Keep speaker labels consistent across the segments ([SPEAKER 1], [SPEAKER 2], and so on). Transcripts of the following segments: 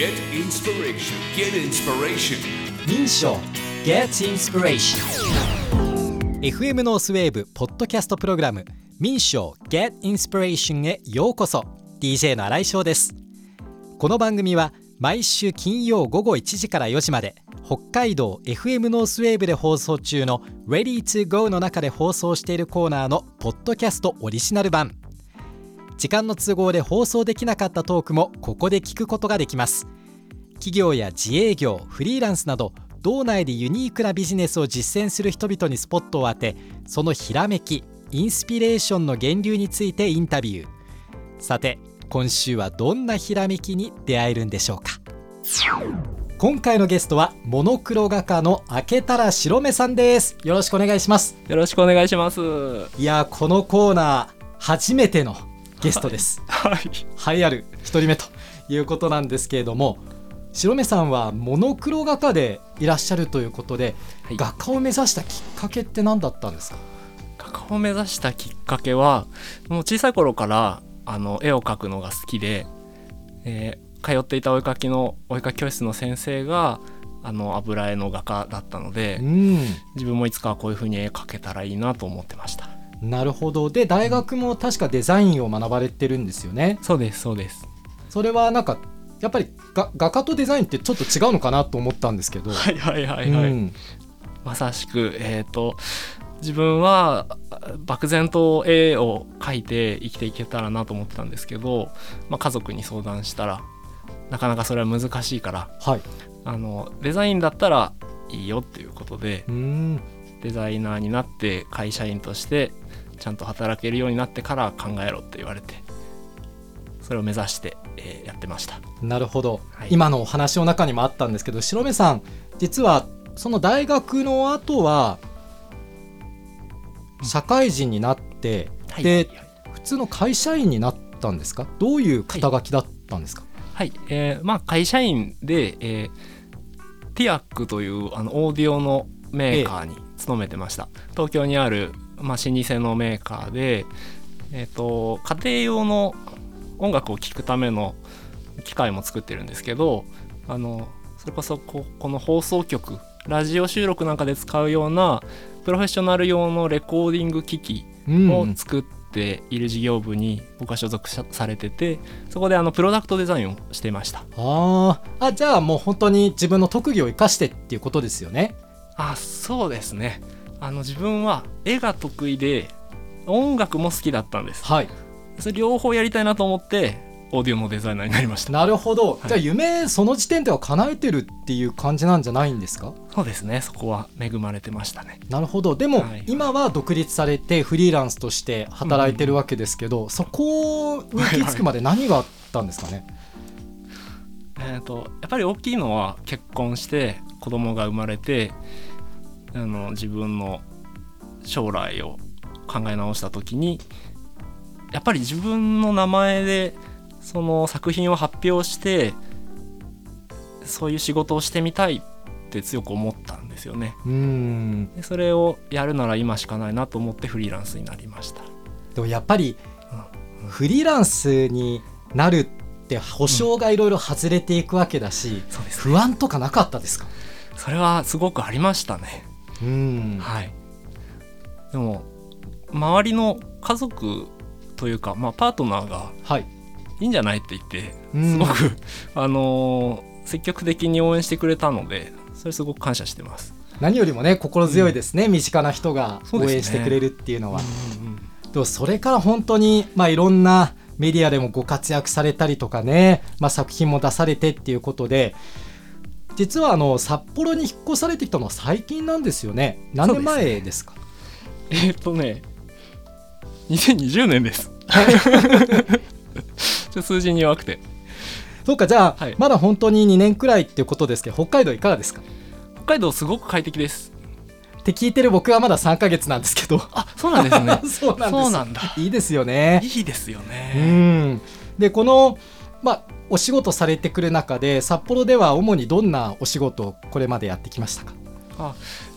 [SPEAKER 1] Get inspiration. Get inspiration.
[SPEAKER 2] 民賞 Get Inspiration. FM ノースウェーブポッドキャストプログラム。民賞 Get Inspiration へようこそ。DJ の新井翔です。この番組は毎週金曜午後1時から4時まで北海道 FM ノースウェーブで放送中の Ready to Go の中で放送しているコーナーのポッドキャストオリジナル版時間の都合で放送できなかったトークもここで聞くことができます。企業や自営業フリーランスなど道内でユニークなビジネスを実践する人々にスポットを当てそのひらめきインスピレーションの源流についてインタビュー。さて今週はどんなひらめきに出会えるんでしょうか。今回のゲストはモノクロ画家の明けたら白目さんです。よろしくお願いします。
[SPEAKER 3] よろしくお願いします。
[SPEAKER 2] いやーこのコーナー初めてのゲストです
[SPEAKER 3] はい。
[SPEAKER 2] 栄えある一人目ということなんですけれども白目さんはモノクロ画家でいらっしゃるということで、
[SPEAKER 3] はい
[SPEAKER 2] 画家を目指したきっかけって何だったんですか？
[SPEAKER 3] 画家を目指したきっかけは、もう小さい頃からあの絵を描くのが好きで、えー通っていたお絵描きのお絵描き教室の先生があの油絵の画家だったので、
[SPEAKER 2] うん
[SPEAKER 3] 自分もいつかはこういう風に絵描けたらいいなと思ってました。
[SPEAKER 2] なるほど。で大学も確かデザインを学ばれてるんですよね。
[SPEAKER 3] そうですそうです。
[SPEAKER 2] それはなんかやっぱりが画家とデザインってちょっと違うのかなと思ったんですけど、
[SPEAKER 3] はいはいはいはい。
[SPEAKER 2] うん。
[SPEAKER 3] まさしくえっ、と自分はあ漠然と絵を描いて生きていけたらなと思ってたんですけど、まあ、家族に相談したらなかなかそれは難しいから
[SPEAKER 2] はい。
[SPEAKER 3] あのデザインだったらいいよっていうことで
[SPEAKER 2] うん
[SPEAKER 3] デザイナーになって会社員としてちゃんと働けるようになってから考えろって言われてそれを目指して、えーやってました。
[SPEAKER 2] なるほど、
[SPEAKER 3] はい。
[SPEAKER 2] 今のお話の中にもあったんですけど白目さん実はその大学の後は社会人になって、
[SPEAKER 3] はい。
[SPEAKER 2] で普通の会社員になったんですか？どういう肩書きだったんですか、
[SPEAKER 3] はい、えーまあ会社員で、えーティアックというあのオーディオのメーカーに勤めてました、東京にある、まあ、老舗のメーカーで、えー、と家庭用の音楽を聴くための機械も作ってるんですけどあのそれこそここの放送局ラジオ収録なんかで使うようなプロフェッショナル用のレコーディング機器
[SPEAKER 2] うん。
[SPEAKER 3] を作っている事業部に僕は所属さされててそこであのプロダクトデザインをしていました。
[SPEAKER 2] あー。あじゃあもう本当に自分の特技を生かしてっていうことですよね
[SPEAKER 3] あそうですね。あの自分は絵が得意で音楽も好きだったんです。
[SPEAKER 2] はい。
[SPEAKER 3] それ両方やりたいなと思ってオーディオのデザイナーになりました。
[SPEAKER 2] なるほど、
[SPEAKER 3] い。
[SPEAKER 2] じゃあ夢その時点では叶えてるっていう感じなんじゃないんですか？
[SPEAKER 3] そうですね。そこは恵まれてましたね。
[SPEAKER 2] なるほど。でも、
[SPEAKER 3] はい。
[SPEAKER 2] 今は独立されてフリーランスとして働いてるわけですけど、そこに行き着くまで何があったんですかね、
[SPEAKER 3] えー、とやっぱり大きいのは結婚して子供が生まれてあの自分の将来を考え直した時にやっぱり自分の名前でその作品を発表してそういう仕事をしてみたいって強く思ったんですよね。
[SPEAKER 2] うーん
[SPEAKER 3] でそれをやるなら今しかないなと思ってフリーランスになりました。
[SPEAKER 2] でもやっぱり
[SPEAKER 3] うん
[SPEAKER 2] フリーランスになるって保証がいろいろ外れていくわけだし、
[SPEAKER 3] そうです
[SPEAKER 2] 不安とかなかったですか？
[SPEAKER 3] それはすごくありましたね。
[SPEAKER 2] うん。
[SPEAKER 3] はい、でも周りの家族というか、まあ、パートナーが
[SPEAKER 2] はい。
[SPEAKER 3] いいんじゃないって言って
[SPEAKER 2] うん。
[SPEAKER 3] すごく、あのー積極的に応援してくれたのでそれすごく感謝してます。
[SPEAKER 2] 何よりもね心強いですね、身近な人が応援してくれるっていうのは。
[SPEAKER 3] うんうん。
[SPEAKER 2] でもそれから本当に、まあ、いろんなメディアでもご活躍されたりとかね、まあ、作品も出されてっていうことで実はあの札幌に引っ越されてきたのは最近なんですよね。何年前ですか？
[SPEAKER 3] えーっとね2020年です。ちょ数字に弱くて。
[SPEAKER 2] そうかじゃあ、
[SPEAKER 3] はい。
[SPEAKER 2] まだ本当に2年くらいっていうことですけど北海道いかがですか？
[SPEAKER 3] 北海道すごく快適です。
[SPEAKER 2] って聞いてる僕はまだ3ヶ月なんですけど。
[SPEAKER 3] あそうなんですね。
[SPEAKER 2] そうなん
[SPEAKER 3] だ。
[SPEAKER 2] いいですよね。
[SPEAKER 3] いいですよ
[SPEAKER 2] う
[SPEAKER 3] ね。
[SPEAKER 2] ん。でこのまあお仕事されてくる中で札幌では主にどんなお仕事をこれまでやってきましたか？
[SPEAKER 3] あ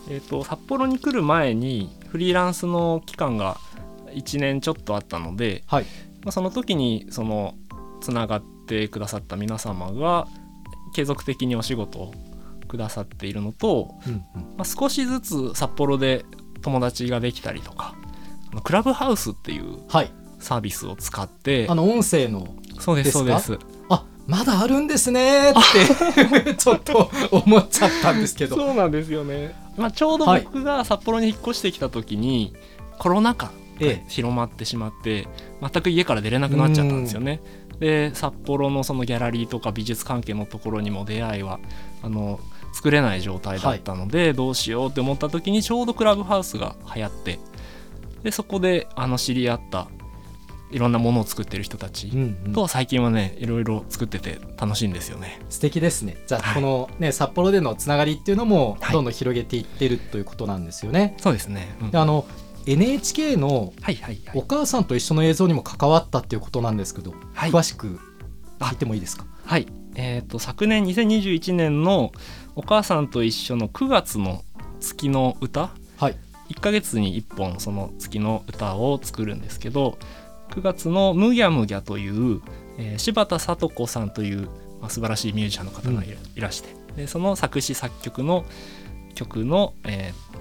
[SPEAKER 3] えー、と札幌に来る前にフリーランスの期間が1年ちょっとあったので、
[SPEAKER 2] はい。
[SPEAKER 3] まあ、その時にそのつながってくださった皆様が継続的にお仕事をくださっているのと、
[SPEAKER 2] うんうん。
[SPEAKER 3] まあ、少しずつ札幌で友達ができたりとかあのクラブハウスっていう
[SPEAKER 2] はい。
[SPEAKER 3] サービスを使って
[SPEAKER 2] あの音声の
[SPEAKER 3] そうですそう
[SPEAKER 2] で
[SPEAKER 3] です
[SPEAKER 2] まだあるんですね って ちょっと思っちゃったんですけど。
[SPEAKER 3] そうなんですよね、まあ、ちょうど
[SPEAKER 2] はい。
[SPEAKER 3] 僕が札幌に引っ越してきた時に、コロナ禍
[SPEAKER 2] え
[SPEAKER 3] が広まってしまって全く家から出れなくなっちゃったんですよね。で札幌のそのギャラリーとか美術関係のところにも出会いはあの作れない状態だったので、どうしようって思った時にちょうどクラブハウスが流行ってでそこであの知り合ったいろんなものを作ってる人たちと最近はねいろいろ作ってて楽しいんですよね。
[SPEAKER 2] 素敵ですね。じゃあ、
[SPEAKER 3] はい。
[SPEAKER 2] このね札幌でのつながりっていうのも
[SPEAKER 3] はい。
[SPEAKER 2] どんどん広げていってるということなんですよね、
[SPEAKER 3] そうですね、うん
[SPEAKER 2] であの NHK の
[SPEAKER 3] はいはいはい。
[SPEAKER 2] お母さんと一緒の映像にも関わったっていうことなんですけど、
[SPEAKER 3] はい。
[SPEAKER 2] 詳しく聞いてもいいですか？
[SPEAKER 3] はい、えー、と昨年2021年の「お母さんと一緒」の9月の月の歌
[SPEAKER 2] はい。
[SPEAKER 3] 1ヶ月に1本その月の歌を作るんですけど9月の「むぎゃむぎゃ」という、えー柴田聡子さんという、まあ、素晴らしいミュージシャンの方がいら,、してでその作詞作曲の曲の、えー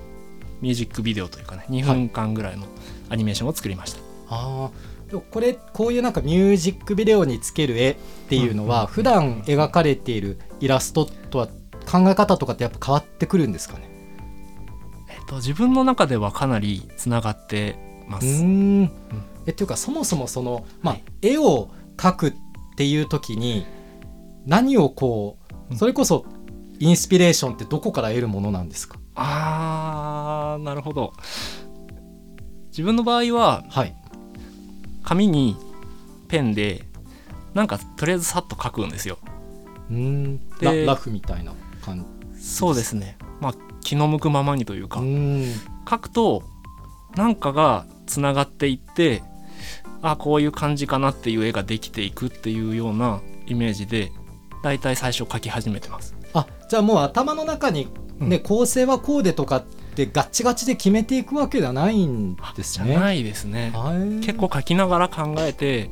[SPEAKER 3] ミュージックビデオというかね2分間ぐらいのアニメーションを作りました。
[SPEAKER 2] あー。でもこれこういうなんかミュージックビデオにつける絵っていうのは、普段描かれているイラストとは考え方とかってやっぱ変わってくるんですかね？
[SPEAKER 3] えっと自分の中ではかなりつながってま
[SPEAKER 2] う
[SPEAKER 3] す。
[SPEAKER 2] ーんえっていうかそもそもその、まあ
[SPEAKER 3] はい
[SPEAKER 2] 絵を描くっていう時に何をこ
[SPEAKER 3] う
[SPEAKER 2] うん。それこそインスピレーションってどこから得るものなんですか？
[SPEAKER 3] あーなるほど。自分の場合は
[SPEAKER 2] はい。
[SPEAKER 3] 紙にペンでなんかとりあえずさっと書くんですよ。
[SPEAKER 2] うーん。
[SPEAKER 3] で
[SPEAKER 2] ララフみたいな感じ。
[SPEAKER 3] そうですね。まあ気の向くままにというか、書くとなんかがつながっていってあこういう感じかなっていう絵ができていくっていうようなイメージでだいたい最初書き始めてます。
[SPEAKER 2] あじゃあもう頭の中に、ね
[SPEAKER 3] うん。
[SPEAKER 2] 構成はこうでとかってガッチガチで決めていくわけではないんですね。
[SPEAKER 3] じゃないですね。
[SPEAKER 2] はい。
[SPEAKER 3] 結構書きながら考えて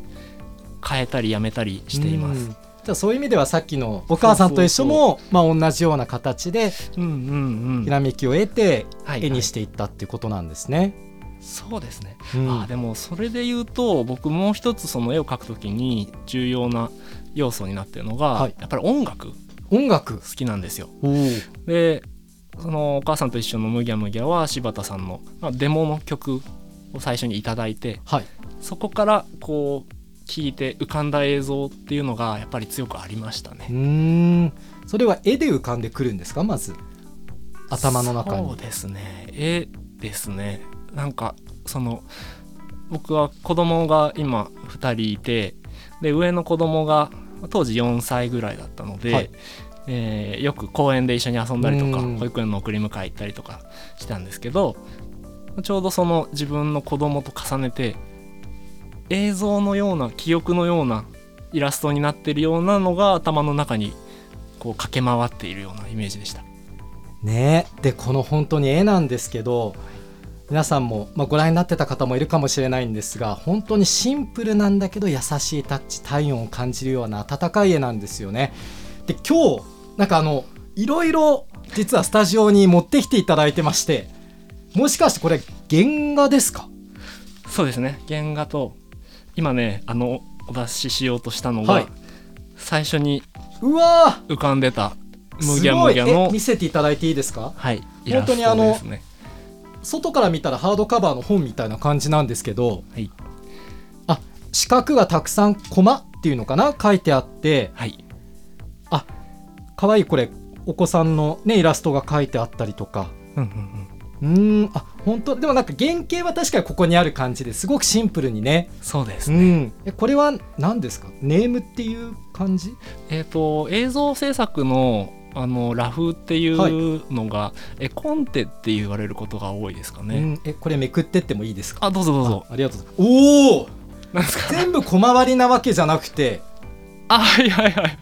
[SPEAKER 3] 変えたりやめたりしています。
[SPEAKER 2] うん。じゃあそういう意味ではさっきのお母さんと一緒もまあ同じような形でひらめきを得て
[SPEAKER 3] はい。
[SPEAKER 2] 絵にしていったっていうことなんですね。
[SPEAKER 3] そうですね。
[SPEAKER 2] うん。
[SPEAKER 3] あでもそれで言うと僕もう一つその絵を描くときに重要な要素になってるのが、
[SPEAKER 2] はい。
[SPEAKER 3] やっぱり音楽。好
[SPEAKER 2] 音楽？
[SPEAKER 3] きなんですよ。でそのお母さんと一緒の「むぎゃむぎゃ」は柴田さんの、まあ、デモの曲を最初にいただいて
[SPEAKER 2] はい。
[SPEAKER 3] そこからこう聴いて浮かんだ映像っていうのがやっぱり強くありましたね。
[SPEAKER 2] う。ーん。それは絵で浮かんでくるんですか？まず。頭の中に。
[SPEAKER 3] そうですね。絵ですねなんかその僕は子供が今2人いてで上の子供が当時4歳ぐらいだったので、
[SPEAKER 2] はい。
[SPEAKER 3] えーよく公園で一緒に遊んだりとか
[SPEAKER 2] うん。
[SPEAKER 3] 保育園の送り迎え行ったりとかしたんですけどちょうどその自分の子供と重ねて映像のような記憶のようなイラストになってるようなのが頭の中にこう駆け回っているようなイメージでした。
[SPEAKER 2] ね。でこの本当に絵なんですけど皆さんも、まあ、ご覧になってた方もいるかもしれないんですが本当にシンプルなんだけど優しいタッチ体温を感じるような温かい絵なんですよね。で今日なんかあのいろいろ実はスタジオに持ってきていただいてましてもしかしてこれ原画ですか？
[SPEAKER 3] そうですね。原画と今ねあのお出ししようとしたのが、
[SPEAKER 2] はい。
[SPEAKER 3] 最初に
[SPEAKER 2] うわ
[SPEAKER 3] 浮かんでた
[SPEAKER 2] ー
[SPEAKER 3] むぎゃむぎゃの
[SPEAKER 2] え見せていただいていいですか？
[SPEAKER 3] はいイ
[SPEAKER 2] 本当にあの
[SPEAKER 3] ね
[SPEAKER 2] 外から見たらハードカバーの本みたいな感じなんですけど
[SPEAKER 3] はい。
[SPEAKER 2] あ四角がたくさんコマっていうのかな？書いてあって。
[SPEAKER 3] はい。
[SPEAKER 2] 可愛いこれお子さんのねイラストが書いてあったりとか。
[SPEAKER 3] うんうんうん。
[SPEAKER 2] うーんあ本当？でもなんか原型は確かにここにある感じです。ごくシンプルにね。
[SPEAKER 3] そうですね、
[SPEAKER 2] うん。えこれは何ですか？ネームっていう感じ？
[SPEAKER 3] えっ、と映像制作のあのラフっていうのが、絵コンテって言われることが多いですかね、
[SPEAKER 2] うん。えこれめくってってもいいですか？
[SPEAKER 3] あどうぞどうぞ。
[SPEAKER 2] あありがとうございます。おお
[SPEAKER 3] なんですか？
[SPEAKER 2] 全部小回りなわけじゃなくて。
[SPEAKER 3] あはいはいはい。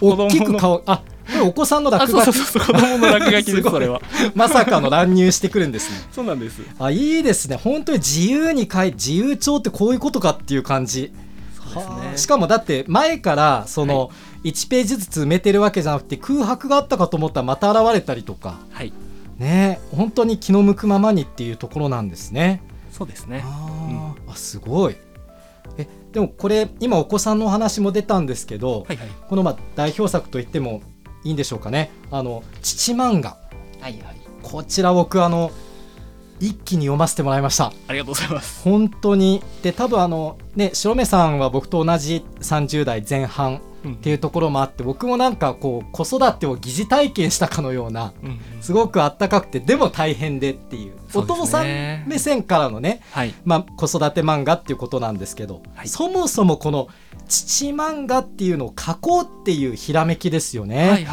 [SPEAKER 2] 大きく顔あこれお子さんの
[SPEAKER 3] あ
[SPEAKER 2] 落書き
[SPEAKER 3] そうそうそう。子供の落書きですそれは。
[SPEAKER 2] まさかの乱入してくるんですね。
[SPEAKER 3] そうなんです。
[SPEAKER 2] あいいですね。本当に自由に書い自由帳ってこういうことかっていう感じ。
[SPEAKER 3] ですね。
[SPEAKER 2] はあ。しかもだって前からその1ページずつ埋めてるわけじゃなくて空白があったかと思ったらまた現れたりとか。
[SPEAKER 3] はい。
[SPEAKER 2] ね本当に気の向くままにっていうところなんですね。
[SPEAKER 3] そうですね。
[SPEAKER 2] あー。あすごい。えでもこれ今お子さんのお話も出たんですけど、
[SPEAKER 3] はいはい。
[SPEAKER 2] このまあ代表作と言ってもいいんでしょうかね。あの父漫画。
[SPEAKER 3] はいはい。
[SPEAKER 2] こちら僕あの一気に読ませてもらいました。
[SPEAKER 3] ありがとうございます。
[SPEAKER 2] 本当に。で多分あのね白目さんは僕と同じ30代前半
[SPEAKER 3] うん
[SPEAKER 2] っていうところもあって僕もなんかこう子育てを疑似体験したかのようなすごくあったかくてでも大変でっていう。お父さん目線からのね
[SPEAKER 3] はい。
[SPEAKER 2] まあ、子育て漫画っていうことなんですけど、
[SPEAKER 3] はい。
[SPEAKER 2] そもそもこの父漫画っていうのを書こうっていうひらめきですよね。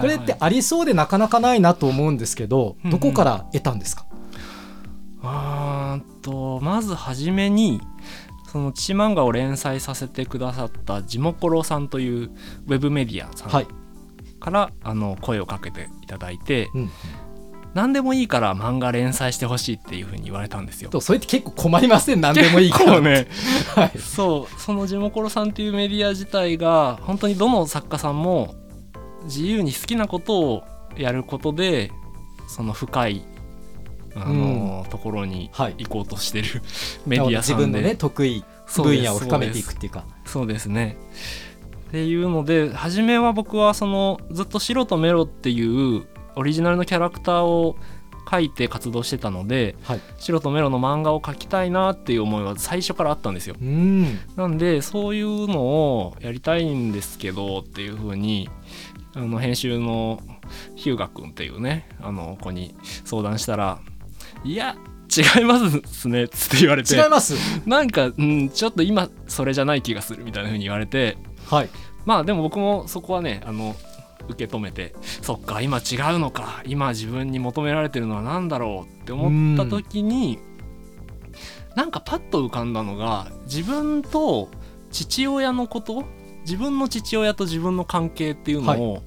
[SPEAKER 2] これってありそうでなかなかないなと思うんですけど、どこから得たんですか、
[SPEAKER 3] あーんとまずはじめにその父漫画を連載させてくださったジモコロさんというウェブメディアさ
[SPEAKER 2] はい。
[SPEAKER 3] んから、あの声をかけていただいて、
[SPEAKER 2] うん、
[SPEAKER 3] 何でもいいから漫画連載してほしいっていうふうに言われたんですよ。
[SPEAKER 2] とそれって結構困りません？何でもいいから。
[SPEAKER 3] 結構ね。
[SPEAKER 2] はい、
[SPEAKER 3] そう。そのジモコロさんっていうメディア自体が本当にどの作家さんも自由に好きなことをやることでその深いあの、ところに
[SPEAKER 2] はい。
[SPEAKER 3] 行こうとしてるメディアさんで、
[SPEAKER 2] 自分のね得意分野を深めていくっていうか
[SPEAKER 3] そうですね。っていうので初めは僕はそのずっと白とメロっていうオリジナルのキャラクターを描いて活動してたので
[SPEAKER 2] はい。
[SPEAKER 3] 白とメロの漫画を描きたいなっていう思いは最初からあったんですよ。
[SPEAKER 2] うん。
[SPEAKER 3] なんでそういうのをやりたいんですけどっていう風にあの編集の日向君っていうねあの子に相談したら「いや違いますね」っつって言われて。
[SPEAKER 2] 違います。
[SPEAKER 3] なんか、うん、ちょっと今それじゃない気がするみたいな風に言われて。
[SPEAKER 2] はい。
[SPEAKER 3] まあでも僕もそこはねあの受け止めてそっか今違うのか今自分に求められてるのは何だろうって思った時になんかパッと浮かんだのが自分と父親のこと自分の父親と自分の関係っていうのを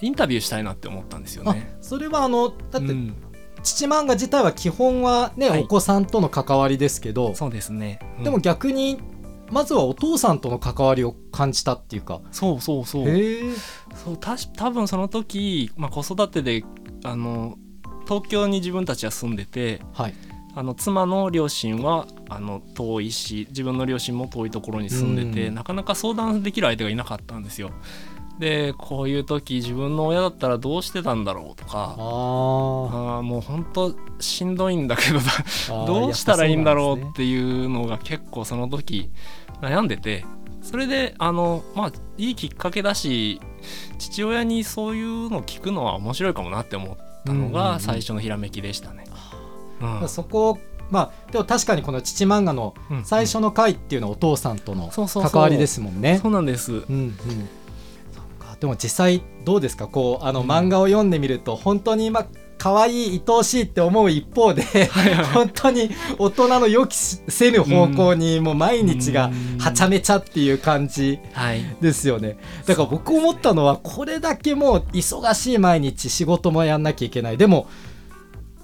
[SPEAKER 3] インタビューしたいなって思ったんですよ
[SPEAKER 2] あ
[SPEAKER 3] ね。
[SPEAKER 2] それはあのだって、
[SPEAKER 3] うん
[SPEAKER 2] 父漫画自体は基本はね、
[SPEAKER 3] はい。
[SPEAKER 2] お子さんとの関わりですけど
[SPEAKER 3] そうですね、うん。
[SPEAKER 2] でも逆にまずはお父さんとの関わりを感じたっていうか。
[SPEAKER 3] そうそうそう。そうたし多分その時、まあ、子育てであの東京に自分たちは住んでて
[SPEAKER 2] はい。
[SPEAKER 3] あの妻の両親はあの遠いし自分の両親も遠いところに住んでて、
[SPEAKER 2] うん。
[SPEAKER 3] なかなか相談できる相手がいなかったんですよ。でこういう時自分の親だったらどうしてたんだろうとか
[SPEAKER 2] あ
[SPEAKER 3] あーもう本当しんどいんだけど
[SPEAKER 2] あ
[SPEAKER 3] どうしたらいいんだろう
[SPEAKER 2] やっ
[SPEAKER 3] ていうのが結構その時悩んでてそれであのまあいいきっかけだし父親にそういうの聞くのは面白いかもなって思ったのが最初のひらめきでしたね。うん
[SPEAKER 2] そうなん。そこをまあでも確かにこの父漫画の
[SPEAKER 3] うん
[SPEAKER 2] 最初の回っていうのはお父さんとの関わりですもんね。
[SPEAKER 3] そうなんです。
[SPEAKER 2] うんうんでも実際どうですか？こうあの
[SPEAKER 3] うん。
[SPEAKER 2] 漫画を読んでみると本当にまあ可愛い愛おしいって思う一方で 本当に大人の予期せぬ方向にもう毎日が
[SPEAKER 3] うん。
[SPEAKER 2] はちゃめちゃっていう感じ
[SPEAKER 3] はい。
[SPEAKER 2] ですよね。だから僕思ったのはこれだけもう忙しい毎日仕事もやんなきゃいけない。でも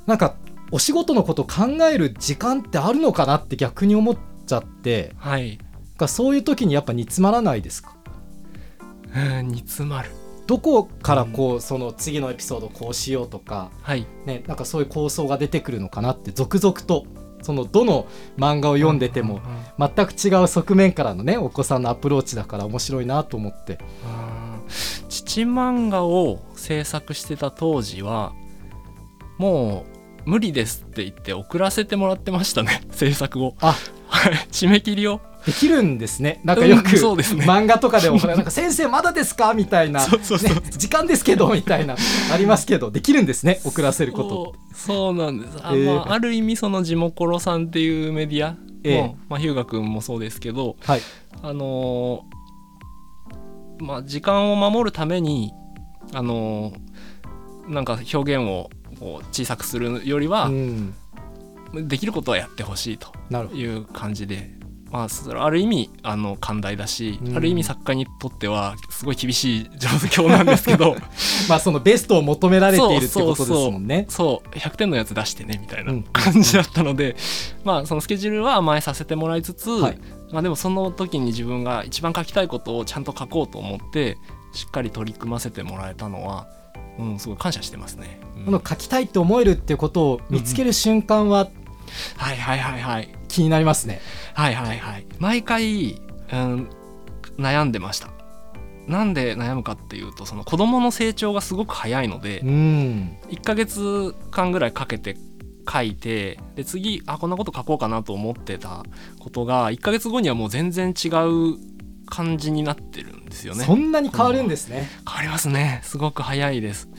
[SPEAKER 2] なんかお仕事のことを考える時間ってあるのかなって逆に思っちゃって。
[SPEAKER 3] はい。
[SPEAKER 2] そういう時にやっぱ煮詰まらないですか？
[SPEAKER 3] うん煮詰まる。
[SPEAKER 2] どこからこうその次のエピソードこうしようとか
[SPEAKER 3] はい。
[SPEAKER 2] ねなんかそういう構想が出てくるのかなって続々とそのどの漫画を読んでても
[SPEAKER 3] うん
[SPEAKER 2] 全く違う側面からのねお子さんのアプローチだから面白いなと思って。
[SPEAKER 3] 父漫画を制作してた当時はもう無理ですって言って送らせてもらってましたね制作を。
[SPEAKER 2] あ。
[SPEAKER 3] は い締め切りを
[SPEAKER 2] できるんですね。なんかよく、
[SPEAKER 3] うんそうですね。
[SPEAKER 2] 漫画とかでもなんか先生まだですか？みたいな。時間ですけどみたいなありますけどできるんですね送らせること
[SPEAKER 3] そうなんです。あ,、
[SPEAKER 2] えー。
[SPEAKER 3] まあ、ある意味そのジモコロさんっていうメディアも、
[SPEAKER 2] ええ。
[SPEAKER 3] まあ、日向君もそうですけど
[SPEAKER 2] はい。
[SPEAKER 3] あのーまあ時間を守るためにあのーなんか表現を小さくするよりは、
[SPEAKER 2] うん。
[SPEAKER 3] できることはやってほしいという感じで、まあ、それはある意味あの寛大だし、
[SPEAKER 2] うん。
[SPEAKER 3] ある意味作家にとってはすごい厳しい 状況なんですけど。
[SPEAKER 2] まあそのベストを求められているってことですもんね。
[SPEAKER 3] そう100点のやつ出してねみたいな
[SPEAKER 2] うん。
[SPEAKER 3] 感じだったので、まあそのスケジュールは甘えさせてもらいつつ、
[SPEAKER 2] はい。
[SPEAKER 3] まあ、でもその時に自分が一番書きたいことをちゃんと書こうと思ってしっかり取り組ませてもらえたのは、うん、すごい感謝してますね。うん。
[SPEAKER 2] この書きたいって思えるっていうことを見つける瞬間は
[SPEAKER 3] はいはいはいはい
[SPEAKER 2] 気になりますね。
[SPEAKER 3] はいはいはい毎回、うん、悩んでましたなんで悩むかっていうとその子供の成長がすごく早いので
[SPEAKER 2] うん。
[SPEAKER 3] 1ヶ月間ぐらいかけて書いてで次あこんなこと書こうかなと思ってたことが1ヶ月後にはもう全然違う感じになってるんですよね
[SPEAKER 2] そんなに変わるんですね。
[SPEAKER 3] 変わりますねすごく早いですだ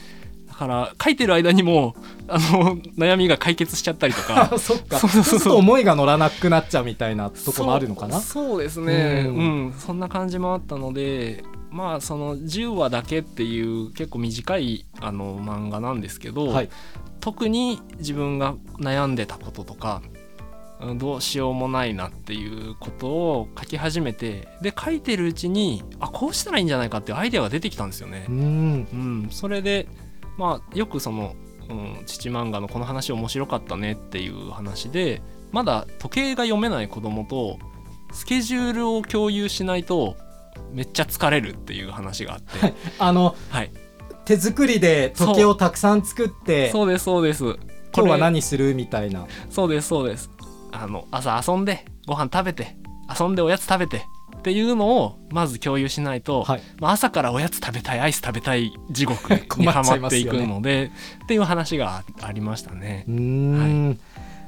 [SPEAKER 3] から書いてる間にもあの悩みが解決しちゃったりとか
[SPEAKER 2] あ そっか。
[SPEAKER 3] そ
[SPEAKER 2] そうう
[SPEAKER 3] そうそう
[SPEAKER 2] 思いが乗らなくなっちゃうみたいなとこもあるのかな。
[SPEAKER 3] そうですね
[SPEAKER 2] う
[SPEAKER 3] うんん、そんな感じもあったのでまあその10話だけっていう結構短いあの漫画なんですけど、
[SPEAKER 2] はい。
[SPEAKER 3] 特に自分が悩んでたこととかうんどうしようもないなっていうことを書き始めてで書いてるうちにあこうしたらいいんじゃないかっていうアイデアが出てきたんですよね
[SPEAKER 2] う。ん。
[SPEAKER 3] うん、それでまあよくその、うん、父漫画のこの話面白かったねっていう話でまだ時計が読めない子供とスケジュールを共有しないとめっちゃ疲れるっていう話があって、
[SPEAKER 2] あの
[SPEAKER 3] はい、
[SPEAKER 2] 手作りで時計をたくさん作って
[SPEAKER 3] そうですそうです。
[SPEAKER 2] 今日は何するみたいな。
[SPEAKER 3] そうですそうです。あの朝遊んでご飯食べて遊んでおやつ食べてっていうのをまず共有しないと、
[SPEAKER 2] はい。
[SPEAKER 3] まあ、朝からおやつ食べたいアイス食べたい地獄に
[SPEAKER 2] 困
[SPEAKER 3] は
[SPEAKER 2] ま
[SPEAKER 3] っていくので、っていう話がありましたね。
[SPEAKER 2] う。ーん。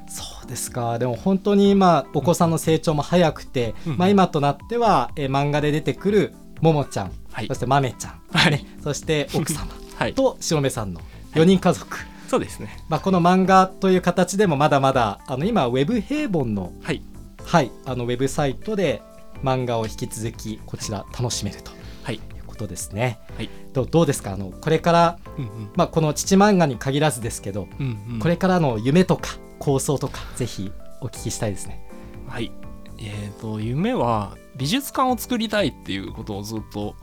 [SPEAKER 2] そうですか。でも本当に今お子さんの成長も早くて、
[SPEAKER 3] うん
[SPEAKER 2] まあ、今となっては、えー漫画で出てくるももちゃん、
[SPEAKER 3] はい。
[SPEAKER 2] そしてまめちゃん、
[SPEAKER 3] はい、
[SPEAKER 2] そして奥様
[SPEAKER 3] はい、
[SPEAKER 2] と白目さんの4人家族、
[SPEAKER 3] そうですね。
[SPEAKER 2] まあ、この漫画という形でもまだまだあの今ウェブ平凡の,、
[SPEAKER 3] はい、
[SPEAKER 2] はい、あのウェブサイトで漫画を引き続きこちら楽しめると
[SPEAKER 3] はい、
[SPEAKER 2] ことですね。
[SPEAKER 3] はい
[SPEAKER 2] どうどうですか？あのこれから、
[SPEAKER 3] うんうん、
[SPEAKER 2] まあ、この父漫画に限らずですけど、
[SPEAKER 3] うんうん、
[SPEAKER 2] これからの夢とか構想とかぜひお聞きしたいですね。
[SPEAKER 3] はい、えっ、と夢は美術館を作りたいっていうことをずっと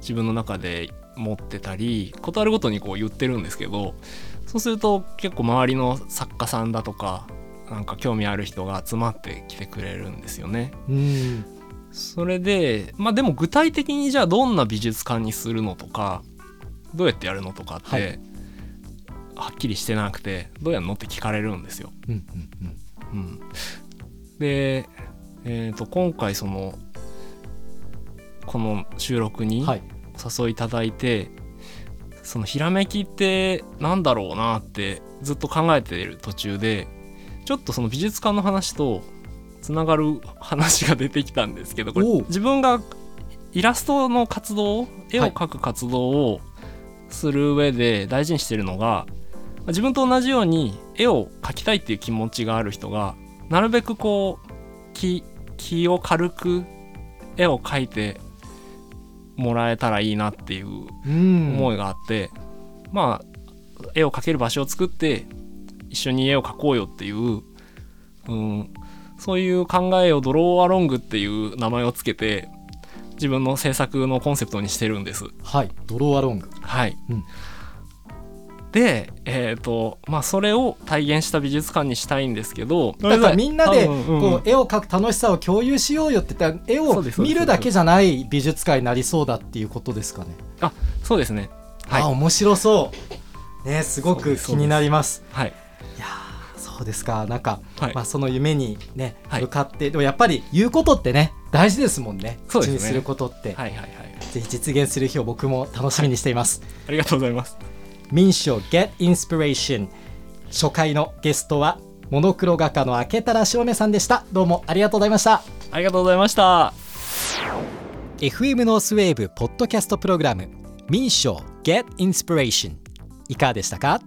[SPEAKER 3] 自分の中で持ってたり、ことあるごとにこう言ってるんですけど、そうすると結構周りの作家さんだとか。なんか興味ある人が集まってきてくれるんですよね。
[SPEAKER 2] うん
[SPEAKER 3] それでまあでも具体的にじゃあどんな美術館にするのとかどうやってやるのとかって、
[SPEAKER 2] はい。
[SPEAKER 3] はっきりしてなくてどうやるのって聞かれるんですよ。
[SPEAKER 2] うんうん
[SPEAKER 3] うん、で、えー、と今回そのこの収録に誘いいただいて、そのひらめきってなんだろうなってずっと考えている途中でちょっとその美術館の話とつながる話が出てきたんですけどこれ自分がイラストの活動絵を描く活動をする上で大事にしてるのが、自分と同じように絵を描きたいっていう気持ちがある人がなるべくこう気気を軽く絵を描いてもらえたらいいなっていう
[SPEAKER 2] うん。
[SPEAKER 3] 思いがあって、まあ絵を描ける場所を作って一緒に絵を描こうよっていう、うん、そういう考えをドローアロングっていう名前をつけて自分の制作のコンセプトにしてるんです。
[SPEAKER 2] はい。ドローアロング。
[SPEAKER 3] はい、
[SPEAKER 2] うん。
[SPEAKER 3] でえっ、とまあそれを体現した美術館にしたいんですけど
[SPEAKER 2] だからみんなでこう絵を描く楽しさを共有しようよって言ったら絵を
[SPEAKER 3] そうですそうです。
[SPEAKER 2] 見るだけじゃない美術館になりそうだっていうことですかね。
[SPEAKER 3] そうですね。はい。
[SPEAKER 2] あ面白そう。ねすごく
[SPEAKER 3] そうです。
[SPEAKER 2] 気になります。
[SPEAKER 3] はい。
[SPEAKER 2] いやーそうですか。なんか、
[SPEAKER 3] はい。
[SPEAKER 2] まあその夢にね
[SPEAKER 3] はい。
[SPEAKER 2] 向かって、でもやっぱり言うことってね大事ですもんね。
[SPEAKER 3] そうですね。
[SPEAKER 2] 口にすることって、
[SPEAKER 3] はいはいはい
[SPEAKER 2] ぜひ実現する日を僕も楽しみにしています。
[SPEAKER 3] ありがとうございます。
[SPEAKER 2] 民賞 Get Inspiration 初回のゲストはモノクロ画家の明太白目さんでした。どうもありがとうございました。
[SPEAKER 3] ありがとうございました。
[SPEAKER 2] FM ノースウェーブポッドキャストプログラム。民賞 Get Inspiration いかがでしたか？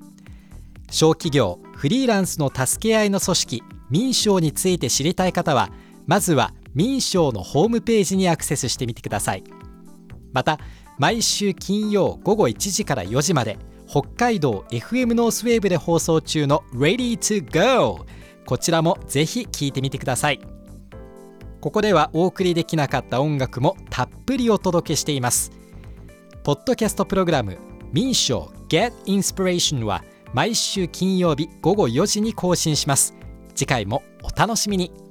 [SPEAKER 2] 小企業フリーランスの助け合いの組織民賞について知りたい方はまずは民賞のホームページにアクセスしてみてください。また毎週金曜午後1時から4時まで北海道 FM ノースウェーブで放送中の Ready to Go こちらもぜひ聴いてみてください。ここではお送りできなかった音楽もたっぷりお届けしています。ポッドキャストプログラム民賞 Get Inspiration は毎週金曜日午後4時に更新します。次回もお楽しみに。